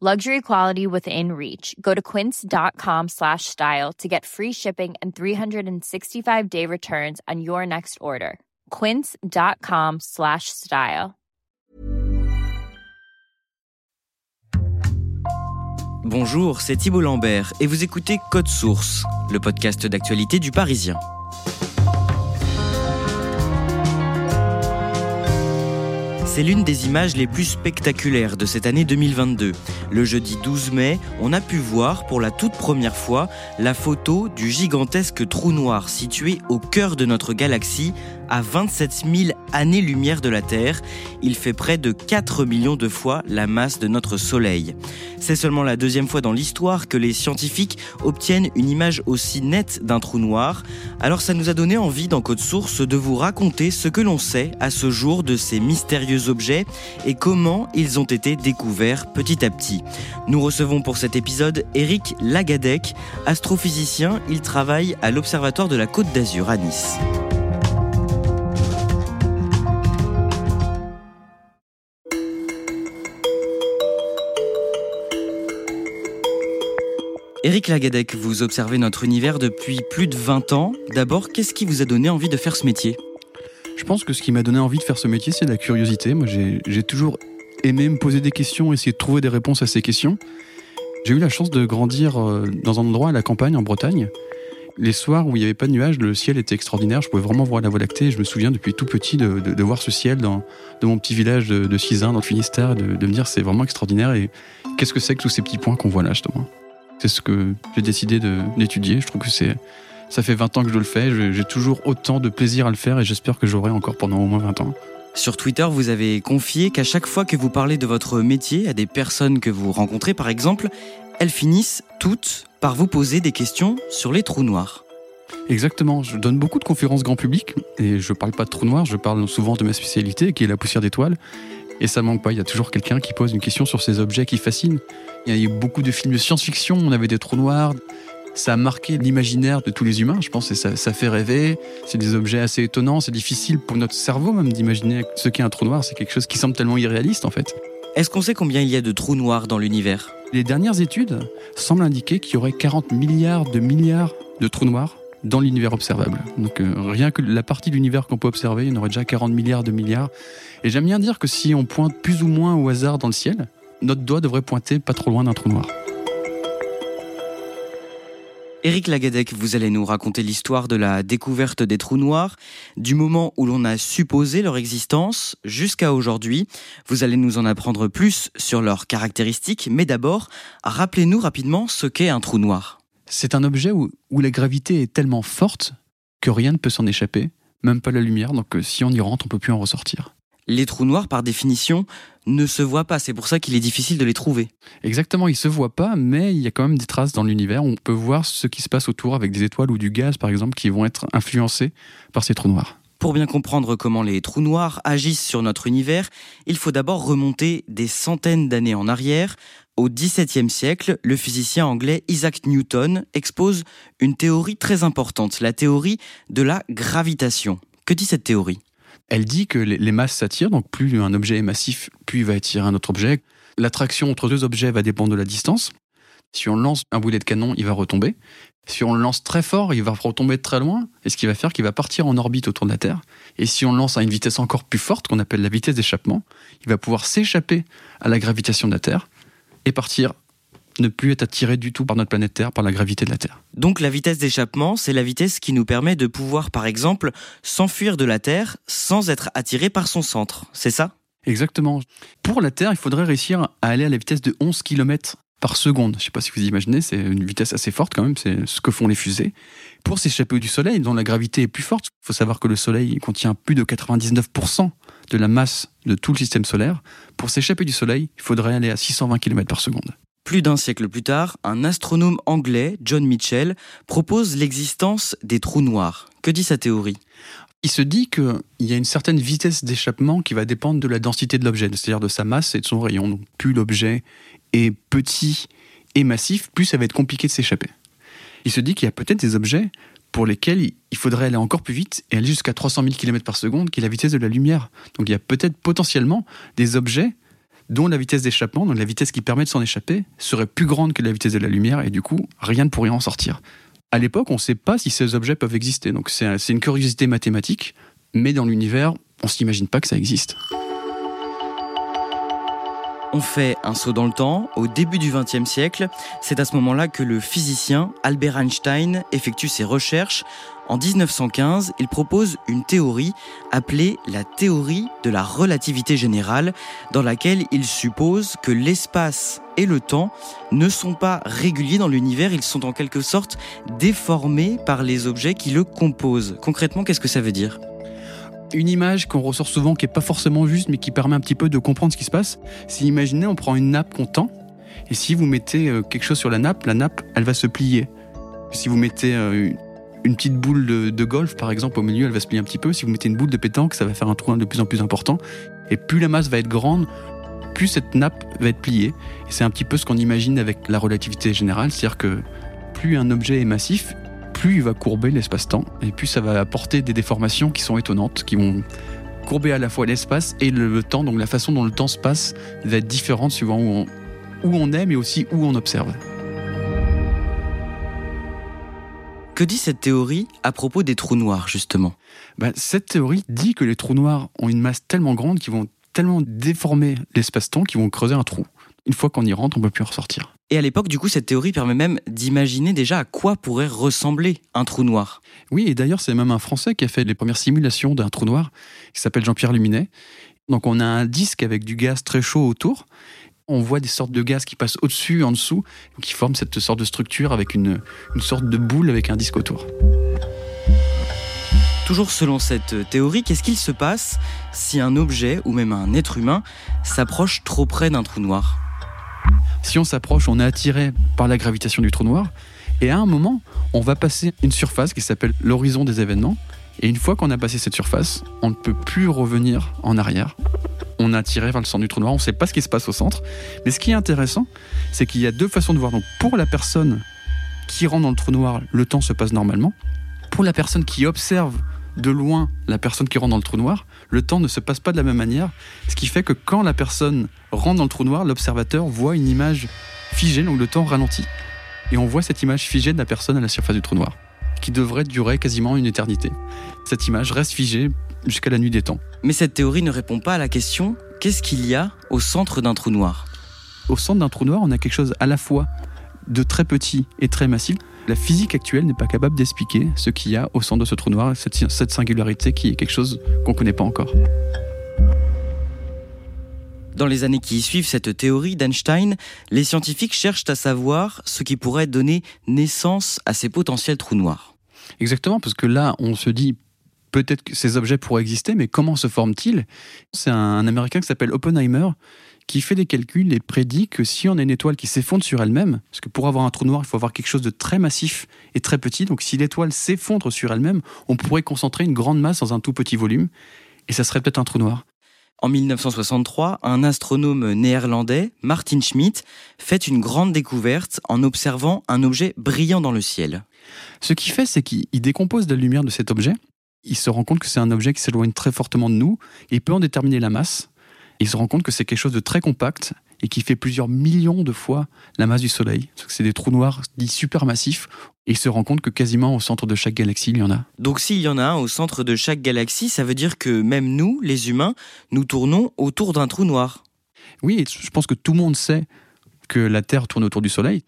Luxury quality within reach. Go to quince.com slash style to get free shipping and 365 day returns on your next order. Quince.com slash style. Bonjour, c'est Thibault Lambert et vous écoutez Code Source, le podcast d'actualité du Parisien. C'est l'une des images les plus spectaculaires de cette année 2022. Le jeudi 12 mai, on a pu voir pour la toute première fois la photo du gigantesque trou noir situé au cœur de notre galaxie à 27 000 années-lumière de la Terre. Il fait près de 4 millions de fois la masse de notre Soleil. C'est seulement la deuxième fois dans l'histoire que les scientifiques obtiennent une image aussi nette d'un trou noir. Alors ça nous a donné envie dans Code Source de vous raconter ce que l'on sait à ce jour de ces mystérieux objets et comment ils ont été découverts petit à petit. Nous recevons pour cet épisode Eric Lagadec, astrophysicien. Il travaille à l'Observatoire de la Côte d'Azur à Nice. Éric Lagadec, vous observez notre univers depuis plus de 20 ans. D'abord, qu'est-ce qui vous a donné envie de faire ce métier? Je pense que ce qui m'a donné envie de faire ce métier, c'est la curiosité. Moi, j'ai toujours aimé me poser des questions, essayer de trouver des réponses à ces questions. J'ai eu la chance de grandir euh, dans un endroit à la campagne, en Bretagne. Les soirs où il n'y avait pas de nuages, le ciel était extraordinaire. Je pouvais vraiment voir la Voie lactée. Je me souviens depuis tout petit de, de, de voir ce ciel dans, dans, mon petit village de, de Cizin, dans le Finistère, de, de me dire c'est vraiment extraordinaire. Et qu'est-ce que c'est que tous ces petits points qu'on voit là, justement? C'est ce que j'ai décidé d'étudier. Je trouve que c'est, ça fait 20 ans que je le fais. J'ai toujours autant de plaisir à le faire et j'espère que j'aurai encore pendant au moins 20 ans. Sur Twitter, vous avez confié qu'à chaque fois que vous parlez de votre métier à des personnes que vous rencontrez, par exemple, elles finissent toutes par vous poser des questions sur les trous noirs. Exactement. Je donne beaucoup de conférences grand public et je parle pas de trous noirs, je parle souvent de ma spécialité qui est la poussière d'étoiles. Et ça manque pas, il y a toujours quelqu'un qui pose une question sur ces objets qui fascinent. Il y a eu beaucoup de films de science-fiction, on avait des trous noirs. Ça a marqué l'imaginaire de tous les humains, je pense, et ça, ça fait rêver. C'est des objets assez étonnants, c'est difficile pour notre cerveau même d'imaginer ce qu'est un trou noir. C'est quelque chose qui semble tellement irréaliste en fait. Est-ce qu'on sait combien il y a de trous noirs dans l'univers? Les dernières études semblent indiquer qu'il y aurait 40 milliards de milliards de trous noirs dans l'univers observable. Donc euh, rien que la partie de l'univers qu'on peut observer, il y en aurait déjà 40 milliards de milliards. Et j'aime bien dire que si on pointe plus ou moins au hasard dans le ciel, notre doigt devrait pointer pas trop loin d'un trou noir. Éric Lagadec, vous allez nous raconter l'histoire de la découverte des trous noirs, du moment où l'on a supposé leur existence jusqu'à aujourd'hui. Vous allez nous en apprendre plus sur leurs caractéristiques, mais d'abord, rappelez-nous rapidement ce qu'est un trou noir. C'est un objet où, où, la gravité est tellement forte que rien ne peut s'en échapper, même pas la lumière, donc euh, si on y rentre, on peut plus en ressortir. Les trous noirs, par définition, ne se voient pas, c'est pour ça qu'il est difficile de les trouver. Exactement, ils se voient pas, mais il y a quand même des traces dans l'univers, on peut voir ce qui se passe autour avec des étoiles ou du gaz, par exemple, qui vont être influencés par ces trous noirs. Pour bien comprendre comment les trous noirs agissent sur notre univers, il faut d'abord remonter des centaines d'années en arrière. Au XVIIe siècle, le physicien anglais Isaac Newton expose une théorie très importante, la théorie de la gravitation. Que dit cette théorie? Elle dit que les masses s'attirent, donc plus un objet est massif, plus il va attirer un autre objet. L'attraction entre deux objets va dépendre de la distance. Si on lance un boulet de canon, il va retomber. Si on le lance très fort, il va retomber de très loin, et ce qui va faire qu'il va partir en orbite autour de la Terre. Et si on le lance à une vitesse encore plus forte, qu'on appelle la vitesse d'échappement, il va pouvoir s'échapper à la gravitation de la Terre et partir ne plus être attiré du tout par notre planète Terre, par la gravité de la Terre. Donc la vitesse d'échappement, c'est la vitesse qui nous permet de pouvoir, par exemple, s'enfuir de la Terre sans être attiré par son centre. C'est ça? Exactement. Pour la Terre, il faudrait réussir à aller à la vitesse de 11 km par seconde. Je ne sais pas si vous imaginez, c'est une vitesse assez forte quand même, c'est ce que font les fusées. Pour s'échapper du Soleil, dont la gravité est plus forte, il faut savoir que le Soleil contient plus de 99% de la masse de tout le système solaire. Pour s'échapper du Soleil, il faudrait aller à 620 km par seconde. Plus d'un siècle plus tard, un astronome anglais, John Mitchell, propose l'existence des trous noirs. Que dit sa théorie? Il se dit qu'il y a une certaine vitesse d'échappement qui va dépendre de la densité de l'objet, c'est-à-dire de sa masse et de son rayon. Donc plus l'objet est petit et massif, plus ça va être compliqué de s'échapper. Il se dit qu'il y a peut-être des objets pour lesquels il faudrait aller encore plus vite et aller jusqu'à 300 000 km par seconde, qui est la vitesse de la lumière. Donc il y a peut-être potentiellement des objets dont la vitesse d'échappement, donc la vitesse qui permet de s'en échapper, serait plus grande que la vitesse de la lumière et du coup, rien ne pourrait en sortir. À l'époque, on ne sait pas si ces objets peuvent exister, donc c'est une curiosité mathématique, mais dans l'univers, on ne s'imagine pas que ça existe. On fait un saut dans le temps, au début du XXe siècle. C'est à ce moment-là que le physicien Albert Einstein effectue ses recherches. En 1915, il propose une théorie appelée la théorie de la relativité générale, dans laquelle il suppose que l'espace et le temps ne sont pas réguliers dans l'univers, ils sont en quelque sorte déformés par les objets qui le composent. Concrètement, qu'est-ce que ça veut dire? Une image qu'on ressort souvent qui n'est pas forcément juste mais qui permet un petit peu de comprendre ce qui se passe. Si imaginez, on prend une nappe qu'on tend et si vous mettez euh, quelque chose sur la nappe, la nappe, elle va se plier. Si vous mettez euh, une petite boule de, golf, par exemple, au milieu, elle va se plier un petit peu. Si vous mettez une boule de pétanque, ça va faire un trou de plus en plus important. Et plus la masse va être grande, plus cette nappe va être pliée. Et c'est un petit peu ce qu'on imagine avec la relativité générale, c'est-à-dire que plus un objet est massif, plus il va courber l'espace-temps, et plus ça va apporter des déformations qui sont étonnantes, qui vont courber à la fois l'espace et le, temps, donc la façon dont le temps se passe va être différente suivant où on, où on est, mais aussi où on observe. Que dit cette théorie à propos des trous noirs, justement? Bah, Cette théorie dit que les trous noirs ont une masse tellement grande qu'ils vont tellement déformer l'espace-temps qu'ils vont creuser un trou. Une fois qu'on y rentre, on ne peut plus en ressortir. Et à l'époque, du coup, cette théorie permet même d'imaginer déjà à quoi pourrait ressembler un trou noir. Oui, et d'ailleurs, c'est même un Français qui a fait les premières simulations d'un trou noir, qui s'appelle Jean-Pierre Luminet. Donc on a un disque avec du gaz très chaud autour. On voit des sortes de gaz qui passent au-dessus, en dessous, qui forment cette sorte de structure avec une, une sorte de boule avec un disque autour. Toujours selon cette théorie, qu'est-ce qu'il se passe si un objet ou même un être humain s'approche trop près d'un trou noir? Si on s'approche, on est attiré par la gravitation du trou noir. Et à un moment, on va passer une surface qui s'appelle l'horizon des événements. Et une fois qu'on a passé cette surface, on ne peut plus revenir en arrière. On est attiré vers le centre du trou noir, on ne sait pas ce qui se passe au centre. Mais ce qui est intéressant, c'est qu'il y a deux façons de voir. Donc pour la personne qui rentre dans le trou noir, le temps se passe normalement. Pour la personne qui observe de loin la personne qui rentre dans le trou noir, le temps ne se passe pas de la même manière, ce qui fait que quand la personne rentre dans le trou noir, l'observateur voit une image figée, donc le temps ralentit. Et on voit cette image figée de la personne à la surface du trou noir, qui devrait durer quasiment une éternité. Cette image reste figée jusqu'à la nuit des temps. Mais cette théorie ne répond pas à la question qu'est-ce qu'il y a au centre d'un trou noir? Au centre d'un trou noir, on a quelque chose à la fois de très petit et très massif. La physique actuelle n'est pas capable d'expliquer ce qu'il y a au centre de ce trou noir, cette, cette singularité qui est quelque chose qu'on ne connaît pas encore. Dans les années qui suivent cette théorie d'Einstein, les scientifiques cherchent à savoir ce qui pourrait donner naissance à ces potentiels trous noirs. Exactement, parce que là, on se dit peut-être que ces objets pourraient exister, mais comment se forment-ils? C'est un Américain qui s'appelle Oppenheimer qui fait des calculs et prédit que si on a une étoile qui s'effondre sur elle-même, parce que pour avoir un trou noir, il faut avoir quelque chose de très massif et très petit, donc si l'étoile s'effondre sur elle-même, on pourrait concentrer une grande masse dans un tout petit volume, et ça serait peut-être un trou noir. En 1963, un astronome néerlandais, Martin Schmidt, fait une grande découverte en observant un objet brillant dans le ciel. Ce qu'il fait, c'est qu'il décompose la lumière de cet objet. Il se rend compte que c'est un objet qui s'éloigne très fortement de nous, et il peut en déterminer la masse il se rend compte que c'est quelque chose de très compact et qui fait plusieurs millions de fois la masse du Soleil. C'est des trous noirs dits supermassifs. Et il se rend compte que quasiment au centre de chaque galaxie, il y en a. Donc s'il y en a un au centre de chaque galaxie, ça veut dire que même nous, les humains, nous tournons autour d'un trou noir. Oui, je pense que tout le monde sait que la Terre tourne autour du Soleil,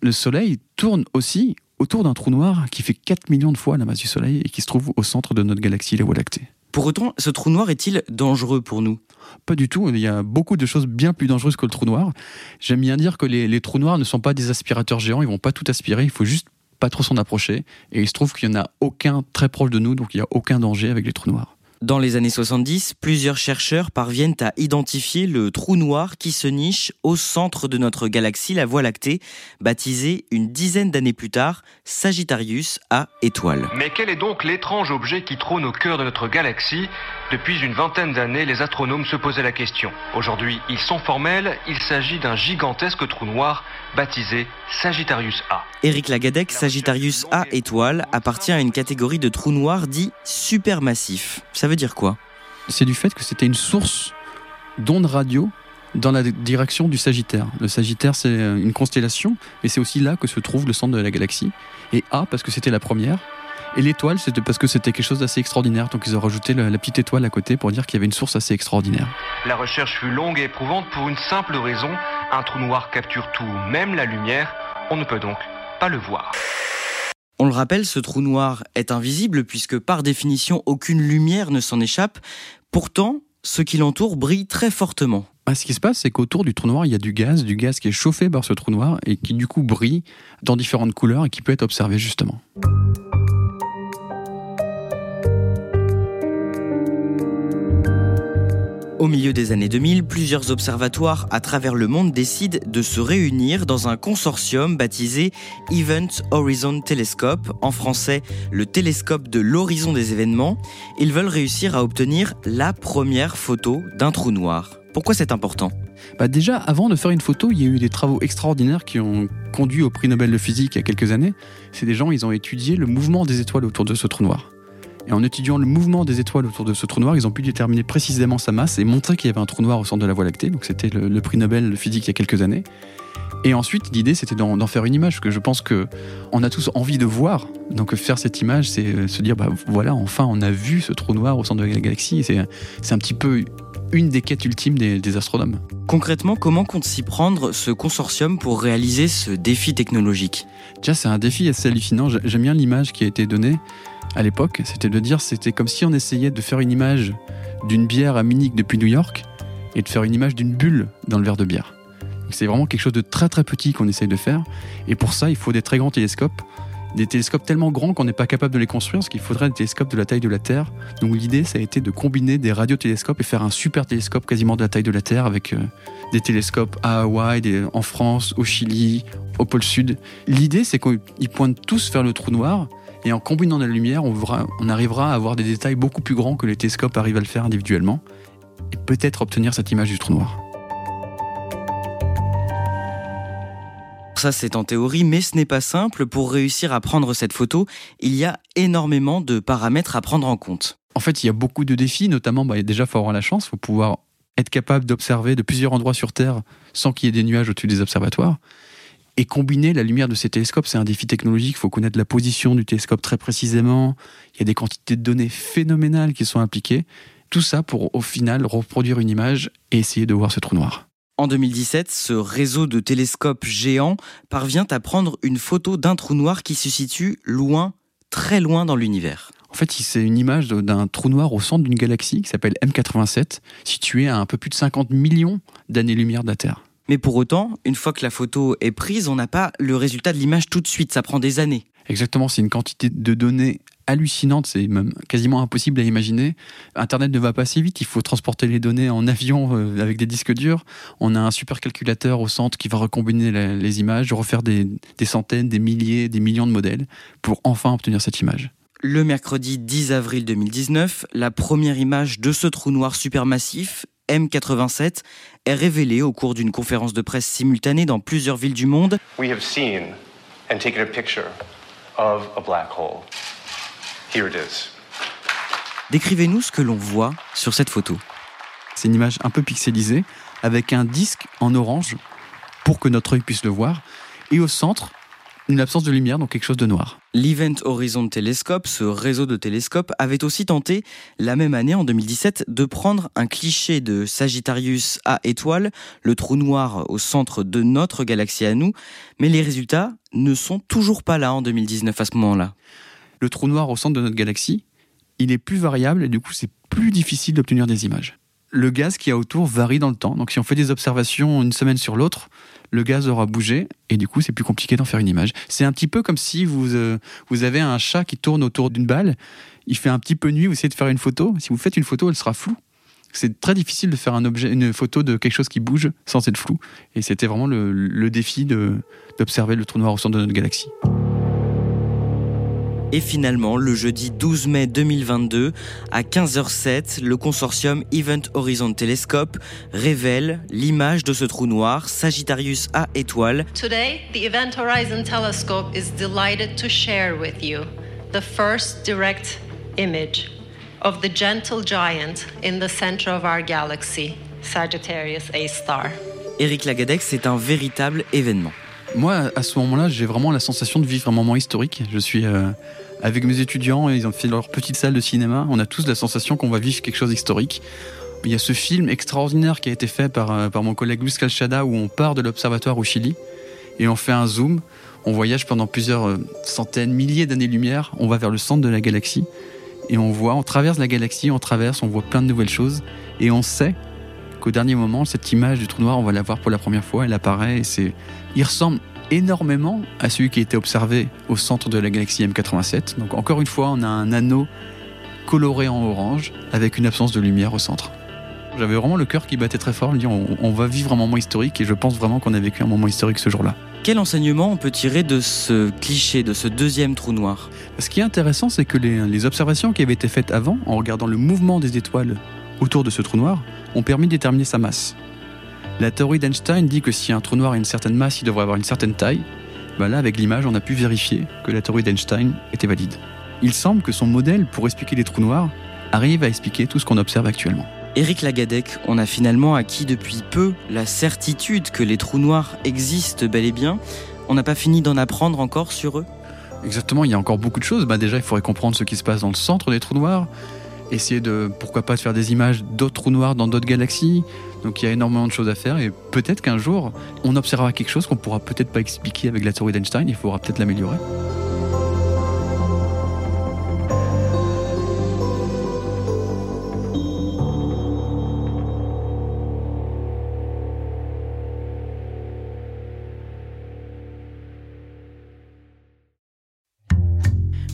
le Soleil tourne aussi autour d'un trou noir qui fait 4 millions de fois la masse du Soleil et qui se trouve au centre de notre galaxie, la Voie lactée. Pour autant, ce trou noir est-il dangereux pour nous? Pas du tout, il y a beaucoup de choses bien plus dangereuses que le trou noir. J'aime bien dire que les, trous noirs ne sont pas des aspirateurs géants, ils vont pas tout aspirer, il faut juste pas trop s'en approcher. Et il se trouve qu'il n'y en a aucun très proche de nous, donc il n'y a aucun danger avec les trous noirs. Dans les années 70, plusieurs chercheurs parviennent à identifier le trou noir qui se niche au centre de notre galaxie, la Voie lactée, baptisé une dizaine d'années plus tard Sagittarius A étoile. Mais quel est donc l'étrange objet qui trône au cœur de notre galaxie? Depuis une vingtaine d'années, les astronomes se posaient la question. Aujourd'hui, ils sont formels, il s'agit d'un gigantesque trou noir baptisé Sagittarius A. Éric Lagadec, Sagittarius A étoile, appartient à une catégorie de trous noirs dits supermassifs. Ça veut dire quoi? C'est du fait que c'était une source d'ondes radio dans la direction du Sagittaire. Le Sagittaire, c'est une constellation, et c'est aussi là que se trouve le centre de la galaxie. Et A, parce que c'était la première. Et l'étoile, c'était parce que c'était quelque chose d'assez extraordinaire. Donc ils ont rajouté la, la petite étoile à côté pour dire qu'il y avait une source assez extraordinaire. La recherche fut longue et éprouvante pour une simple raison. Un trou noir capture tout, même la lumière. On ne peut donc pas le voir. On le rappelle, ce trou noir est invisible puisque par définition aucune lumière ne s'en échappe. Pourtant, ce qui l'entoure brille très fortement. Bah, ce qui se passe, c'est qu'autour du trou noir, il y a du gaz, du gaz qui est chauffé par ce trou noir et qui du coup brille dans différentes couleurs et qui peut être observé justement. Au milieu des années 2000, plusieurs observatoires à travers le monde décident de se réunir dans un consortium baptisé Event Horizon Telescope, en français le télescope de l'horizon des événements. Ils veulent réussir à obtenir la première photo d'un trou noir. Pourquoi c'est important? Bah déjà, avant de faire une photo, il y a eu des travaux extraordinaires qui ont conduit au prix Nobel de physique il y a quelques années. C'est des gens, ils ont étudié le mouvement des étoiles autour de ce trou noir. Et en étudiant le mouvement des étoiles autour de ce trou noir, ils ont pu déterminer précisément sa masse et montrer qu'il y avait un trou noir au centre de la Voie lactée. Donc c'était le, le prix Nobel de physique il y a quelques années. Et ensuite, l'idée, c'était d'en faire une image, parce que je pense que on a tous envie de voir. Donc faire cette image, c'est euh, se dire, bah voilà, enfin, on a vu ce trou noir au centre de la galaxie. C'est c'est un petit peu une des quêtes ultimes des, des astronomes. Concrètement, comment compte s'y prendre ce consortium pour réaliser ce défi technologique? Déjà, c'est un défi assez hallucinant. J'ai- J'aime bien l'image qui a été donnée à l'époque. C'était de dire, c'était comme si on essayait de faire une image d'une bière à Munich depuis New York et de faire une image d'une bulle dans le verre de bière. C'est vraiment quelque chose de très très petit qu'on essaye de faire. Et pour ça, il faut des très grands télescopes. Des télescopes tellement grands qu'on n'est pas capable de les construire, parce qu'il faudrait des télescopes de la taille de la Terre. Donc l'idée, ça a été de combiner des radiotélescopes et faire un super télescope quasiment de la taille de la Terre avec euh, des télescopes à Hawaï, des- en France, au Chili, au pôle Sud. L'idée, c'est qu'ils pointent tous vers le trou noir. Et en combinant la lumière, on, verra- on arrivera à avoir des détails beaucoup plus grands que les télescopes arrivent à le faire individuellement. Et peut-être obtenir cette image du trou noir. Ça, c'est en théorie, mais ce n'est pas simple. Pour réussir à prendre cette photo, il y a énormément de paramètres à prendre en compte. En fait, il y a beaucoup de défis, notamment, bah, déjà, il faut avoir la chance, il faut pouvoir être capable d'observer de plusieurs endroits sur Terre sans qu'il y ait des nuages au-dessus des observatoires. Et combiner la lumière de ces télescopes, c'est un défi technologique. Il faut connaître la position du télescope très précisément. Il y a des quantités de données phénoménales qui sont impliquées. Tout ça pour, au final, reproduire une image et essayer de voir ce trou noir. En 2017, ce réseau de télescopes géants parvient à prendre une photo d'un trou noir qui se situe loin, très loin dans l'univers. En fait, c'est une image d'un trou noir au centre d'une galaxie qui s'appelle M87, située à un peu plus de 50 millions d'années-lumière de la Terre. Mais pour autant, une fois que la photo est prise, on n'a pas le résultat de l'image tout de suite, ça prend des années. Exactement, c'est une quantité de données hallucinante, c'est même quasiment impossible à imaginer. Internet ne va pas assez vite, il faut transporter les données en avion euh, avec des disques durs. On a un supercalculateur au centre qui va recombiner la- les images, refaire des, des centaines, des milliers, des millions de modèles pour enfin obtenir cette image. Le mercredi 10 avril 2019, la première image de ce trou noir supermassif, M87, est révélée au cours d'une conférence de presse simultanée dans plusieurs villes du monde. we have seen and taken a picture of a black hole. Here it is. Décrivez-nous ce que l'on voit sur cette photo. C'est une image un peu pixelisée avec un disque en orange pour que notre œil puisse le voir. Et au centre, une absence de lumière, donc quelque chose de noir. L'Event Horizon Telescope, ce réseau de télescopes, avait aussi tenté, la même année, en 2017, de prendre un cliché de Sagittarius A étoile, le trou noir au centre de notre galaxie à nous, mais les résultats ne sont toujours pas là en 2019 à ce moment-là. Le trou noir au centre de notre galaxie, il est plus variable et du coup c'est plus difficile d'obtenir des images. Le gaz qui y a autour varie dans le temps, donc si on fait des observations une semaine sur l'autre, le gaz aura bougé et du coup c'est plus compliqué d'en faire une image. C'est un petit peu comme si vous, euh, vous avez un chat qui tourne autour d'une balle, il fait un petit peu nuit, vous essayez de faire une photo, si vous faites une photo elle sera floue. C'est très difficile de faire un objet, une photo de quelque chose qui bouge sans être flou. Et c'était vraiment le défi d'observer le trou noir au centre de notre galaxie. Et finalement, le jeudi 12 mai 2022, à 15h07, le consortium Event Horizon Telescope révèle l'image de ce trou noir, Sagittarius A étoile. Today, the Event Horizon Telescope is delighted to share with you the first direct image of the gentle giant in the center of our galaxy, Sagittarius A star. Eric Lagadec, c'est un véritable événement. Moi, à ce moment-là, j'ai vraiment la sensation de vivre un moment historique. Je suis euh, avec mes étudiants, ils ont fait leur petite salle de cinéma. On a tous la sensation qu'on va vivre quelque chose d'historique. Il y a ce film extraordinaire qui a été fait par, euh, par mon collègue Luis Calchada où on part de l'observatoire au Chili et on fait un zoom. On voyage pendant plusieurs euh, centaines, milliers d'années-lumière. On va vers le centre de la galaxie et on voit, on traverse la galaxie, on traverse, on voit plein de nouvelles choses et on sait qu'au dernier moment, cette image du trou noir, on va la voir pour la première fois. Elle apparaît et c'est, il ressemble énormément à celui qui a été observé au centre de la galaxie M87. Donc encore une fois, on a un anneau coloré en orange avec une absence de lumière au centre. J'avais vraiment le cœur qui battait très fort, me dire on, on va vivre un moment historique et je pense vraiment qu'on a vécu un moment historique ce jour-là. Quel enseignement on peut tirer de ce cliché, de ce deuxième trou noir? Ce qui est intéressant, c'est que les, les observations qui avaient été faites avant, en regardant le mouvement des étoiles autour de ce trou noir, ont permis de déterminer sa masse. La théorie d'Einstein dit que si un trou noir a une certaine masse, il devrait avoir une certaine taille. Ben là, avec l'image, on a pu vérifier que la théorie d'Einstein était valide. Il semble que son modèle pour expliquer les trous noirs arrive à expliquer tout ce qu'on observe actuellement. Éric Lagadec, on a finalement acquis depuis peu la certitude que les trous noirs existent bel et bien. On n'a pas fini d'en apprendre encore sur eux Exactement, il y a encore beaucoup de choses. Bah déjà, il faudrait comprendre ce qui se passe dans le centre des trous noirs, essayer de, pourquoi pas, de faire des images d'autres trous noirs dans d'autres galaxies. Donc il y a énormément de choses à faire et peut-être qu'un jour, on observera quelque chose qu'on pourra peut-être pas expliquer avec la théorie d'Einstein, il faudra peut-être l'améliorer.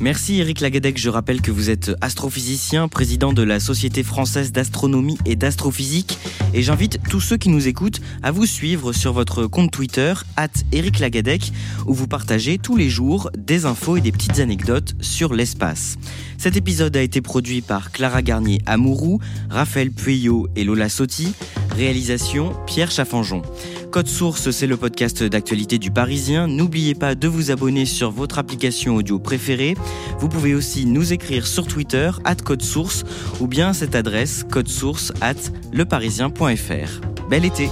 Merci Eric Lagadec, je rappelle que vous êtes astrophysicien, président de la Société française d'astronomie et d'astrophysique, et j'invite tous ceux qui nous écoutent à vous suivre sur votre compte Twitter, at Eric Lagadec, où vous partagez tous les jours des infos et des petites anecdotes sur l'espace. Cet épisode a été produit par Clara Garnier Amourou, Raphaël Pueyo et Lola Sotti, réalisation Pierre Chaffanjon. Code Source, c'est le podcast d'actualité du Parisien. N'oubliez pas de vous abonner sur votre application audio préférée. Vous pouvez aussi nous écrire sur Twitter, at Code Source, ou bien à cette adresse, codesource at leparisien.fr. Bel été!